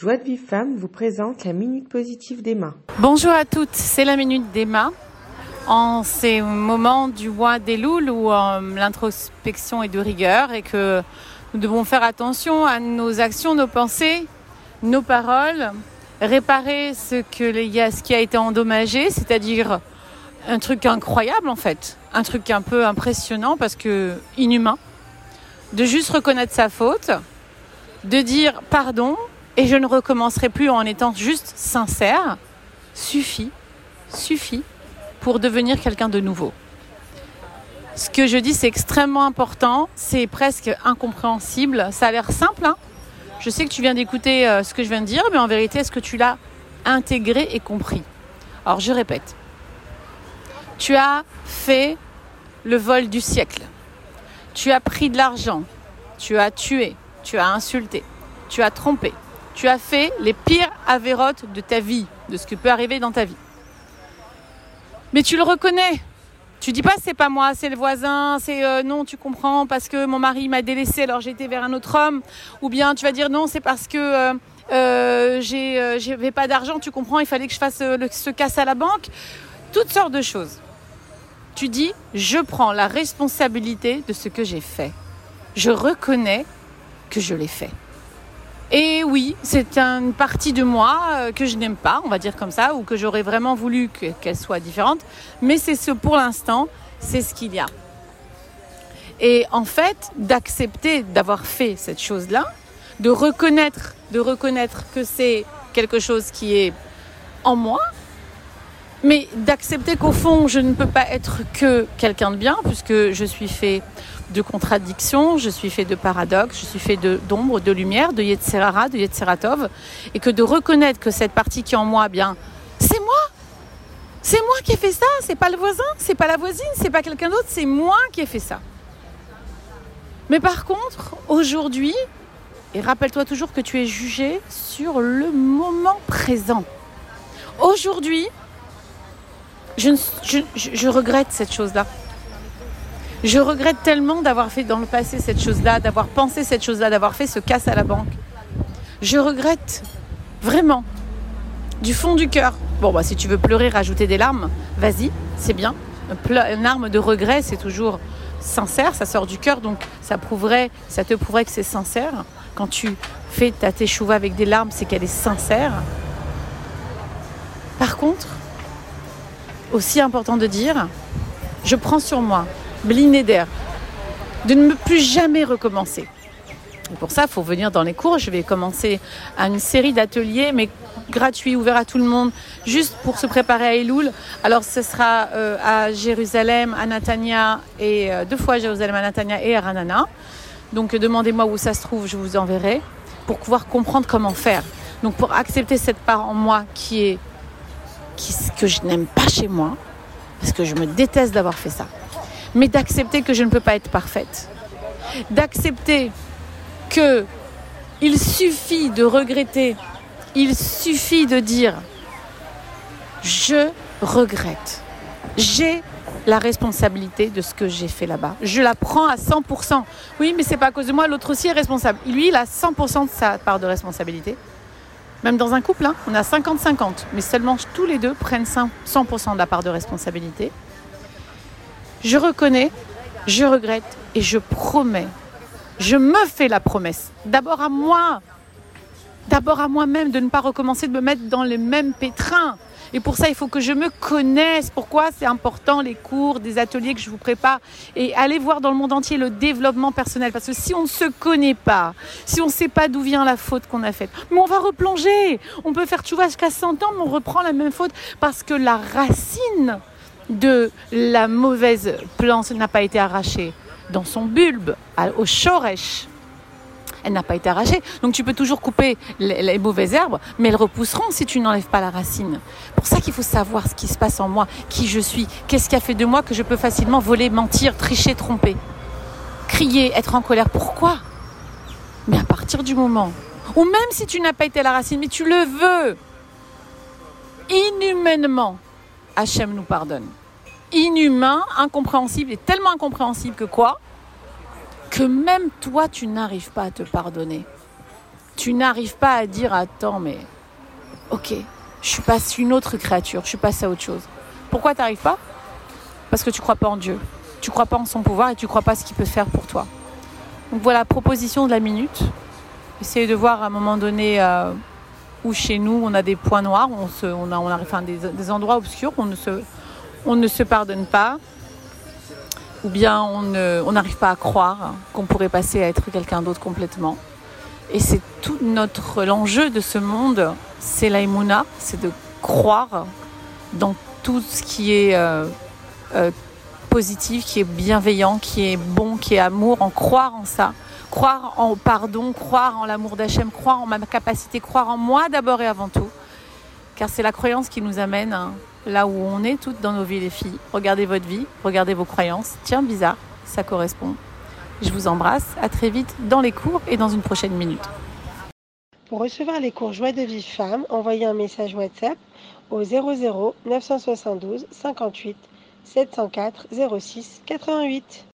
Joie de Vive Femme vous présente la Minute Positive d'Emma. Bonjour à toutes, c'est la Minute d'Emma. En ces moments du mois des Louls où euh, l'introspection est de rigueur et que nous devons faire attention à nos actions, nos pensées, nos paroles, réparer ce, ce qui a été endommagé, c'est-à-dire un truc incroyable en fait, un truc un peu impressionnant parce que inhumain, de juste reconnaître sa faute, de dire pardon et je ne recommencerai plus en étant juste sincère, suffit, suffit pour devenir quelqu'un de nouveau. Ce que je dis, c'est extrêmement important, c'est presque incompréhensible. Ça a l'air simple. Hein je sais que tu viens d'écouter euh, ce que je viens de dire, mais en vérité, est-ce que tu l'as intégré et compris? Alors, je répète. Tu as fait le vol du siècle. Tu as pris de l'argent. Tu as tué. Tu as insulté. Tu as trompé. Tu as fait les pires avérotes de ta vie, de ce qui peut arriver dans ta vie. Mais tu le reconnais. Tu dis pas c'est pas moi, c'est le voisin, c'est euh, non, tu comprends parce que mon mari m'a délaissé alors été vers un autre homme ou bien tu vas dire non, c'est parce que euh, euh, euh j'avais pas d'argent, tu comprends, il fallait que je fasse le, ce casse à la banque, toutes sortes de choses. Tu dis je prends la responsabilité de ce que j'ai fait. Je reconnais que je l'ai fait. Et oui, c'est une partie de moi euh, que je n'aime pas, on va dire comme ça, ou que j'aurais vraiment voulu qu'elle soit différente. Mais c'est ce, pour l'instant, c'est ce qu'il y a. Et en fait, d'accepter d'avoir fait cette chose-là, de reconnaître, de reconnaître que c'est quelque chose qui est en moi, mais d'accepter qu'au fond, je ne peux pas être que quelqu'un de bien, puisque je suis fait de contradictions, je suis fait de paradoxes, je suis fait d'ombre, de, lumière, de Yetzerara, de Yetzeratov, et que de reconnaître que cette partie qui est en moi, bien, c'est moi. C'est moi qui ai fait ça, c'est pas le voisin, c'est pas la voisine, c'est pas quelqu'un d'autre, c'est moi qui ai fait ça. Mais par contre, aujourd'hui, et rappelle-toi toujours que tu es jugé sur le moment présent. Aujourd'hui, je, je regrette cette chose-là. Je regrette tellement d'avoir fait dans le passé cette chose-là, d'avoir pensé cette chose-là, d'avoir fait ce casse à la banque. Je regrette vraiment du fond du cœur. Bon, bah, si tu veux pleurer, rajouter des larmes, vas-y, c'est bien. Une arme de regret, c'est toujours sincère, ça sort du cœur, donc ça prouverait, ça te prouverait que c'est sincère. Quand tu fais ta teshuva avec des larmes, c'est qu'elle est sincère. Par contre, aussi important de dire, je prends sur moi bliné d'air, de ne plus jamais recommencer. Et pour ça, il faut venir dans les cours. Je vais commencer à une série d'ateliers, mais gratuits, ouverts à tout le monde, juste pour se préparer à Elul. Alors, ce sera euh, à Jérusalem, à Natania, et euh, deux fois à Jérusalem, à Natania et à Ranana. Donc, demandez-moi où ça se trouve, je vous enverrai, pour pouvoir comprendre comment faire. Donc, pour accepter cette part en moi qui est qui, que je n'aime pas chez moi, parce que je me déteste d'avoir fait ça mais d'accepter que je ne peux pas être parfaite. D'accepter que il suffit de regretter, il suffit de dire je regrette. J'ai la responsabilité de ce que j'ai fait là-bas. Je la prends à 100%. Oui, mais c'est pas à cause de moi, l'autre aussi est responsable. Lui, il a 100% de sa part de responsabilité. Même dans un couple, hein, on a 50-50, mais seulement tous les deux prennent 100% de la part de responsabilité. Je reconnais, je regrette et je promets. Je me fais la promesse. D'abord à moi. D'abord à moi-même de ne pas recommencer de me mettre dans les mêmes pétrins. Et pour ça, il faut que je me connaisse. Pourquoi c'est important les cours, des ateliers que je vous prépare et aller voir dans le monde entier le développement personnel? Parce que si on ne se connaît pas, si on ne sait pas d'où vient la faute qu'on a faite, mais on va replonger. On peut faire tu vois jusqu'à 100 ans, mais on reprend la même faute parce que la racine de la mauvaise plante n'a pas été arrachée dans son bulbe, au shoresh. Elle n'a pas été arrachée. Donc tu peux toujours couper les, mauvaises herbes, mais elles repousseront si tu n'enlèves pas la racine. Pour ça qu'il faut savoir ce qui se passe en moi, qui je suis, qu'est-ce qui a fait de moi que je peux facilement voler, mentir, tricher, tromper, crier, être en colère. Pourquoi? Mais à partir du moment où même si tu n'as pas été la racine, mais tu le veux, inhumainement, Hachem nous pardonne inhumain, incompréhensible et tellement incompréhensible que quoi? Que même toi, tu n'arrives pas à te pardonner. tu n'arrives pas à dire attends mais ok, je suis pas une autre créature, je suis passée à autre chose. Pourquoi tu n'arrives pas? Parce que tu crois pas en Dieu, tu crois pas en son pouvoir et tu crois pas ce qu'il peut faire pour toi. Donc voilà, proposition de la minute. Essayez de voir à un moment donné euh, où chez nous on a des points noirs, on, se, on a, on des, des, endroits obscurs, on ne, se, on ne se pardonne pas, ou bien on n'arrive pas à croire qu'on pourrait passer à être quelqu'un d'autre complètement. Et c'est tout notre l'enjeu de ce monde, c'est l'aïmouna, c'est de croire dans tout ce qui est euh, euh, positif, qui est bienveillant, qui est bon, qui est amour, en croire en ça, croire en pardon, croire en l'amour d'Hachem, croire en ma capacité, croire en moi d'abord et avant tout. Car c'est la croyance qui nous amène hein, là où on est toutes dans nos vies les filles. Regardez votre vie, regardez vos croyances. Tiens, bizarre, ça correspond. Je vous embrasse, à très vite dans les cours et dans une prochaine minute. Pour recevoir les cours Joie de vie femme, envoyez un message WhatsApp au 00 972 58 704 06 88.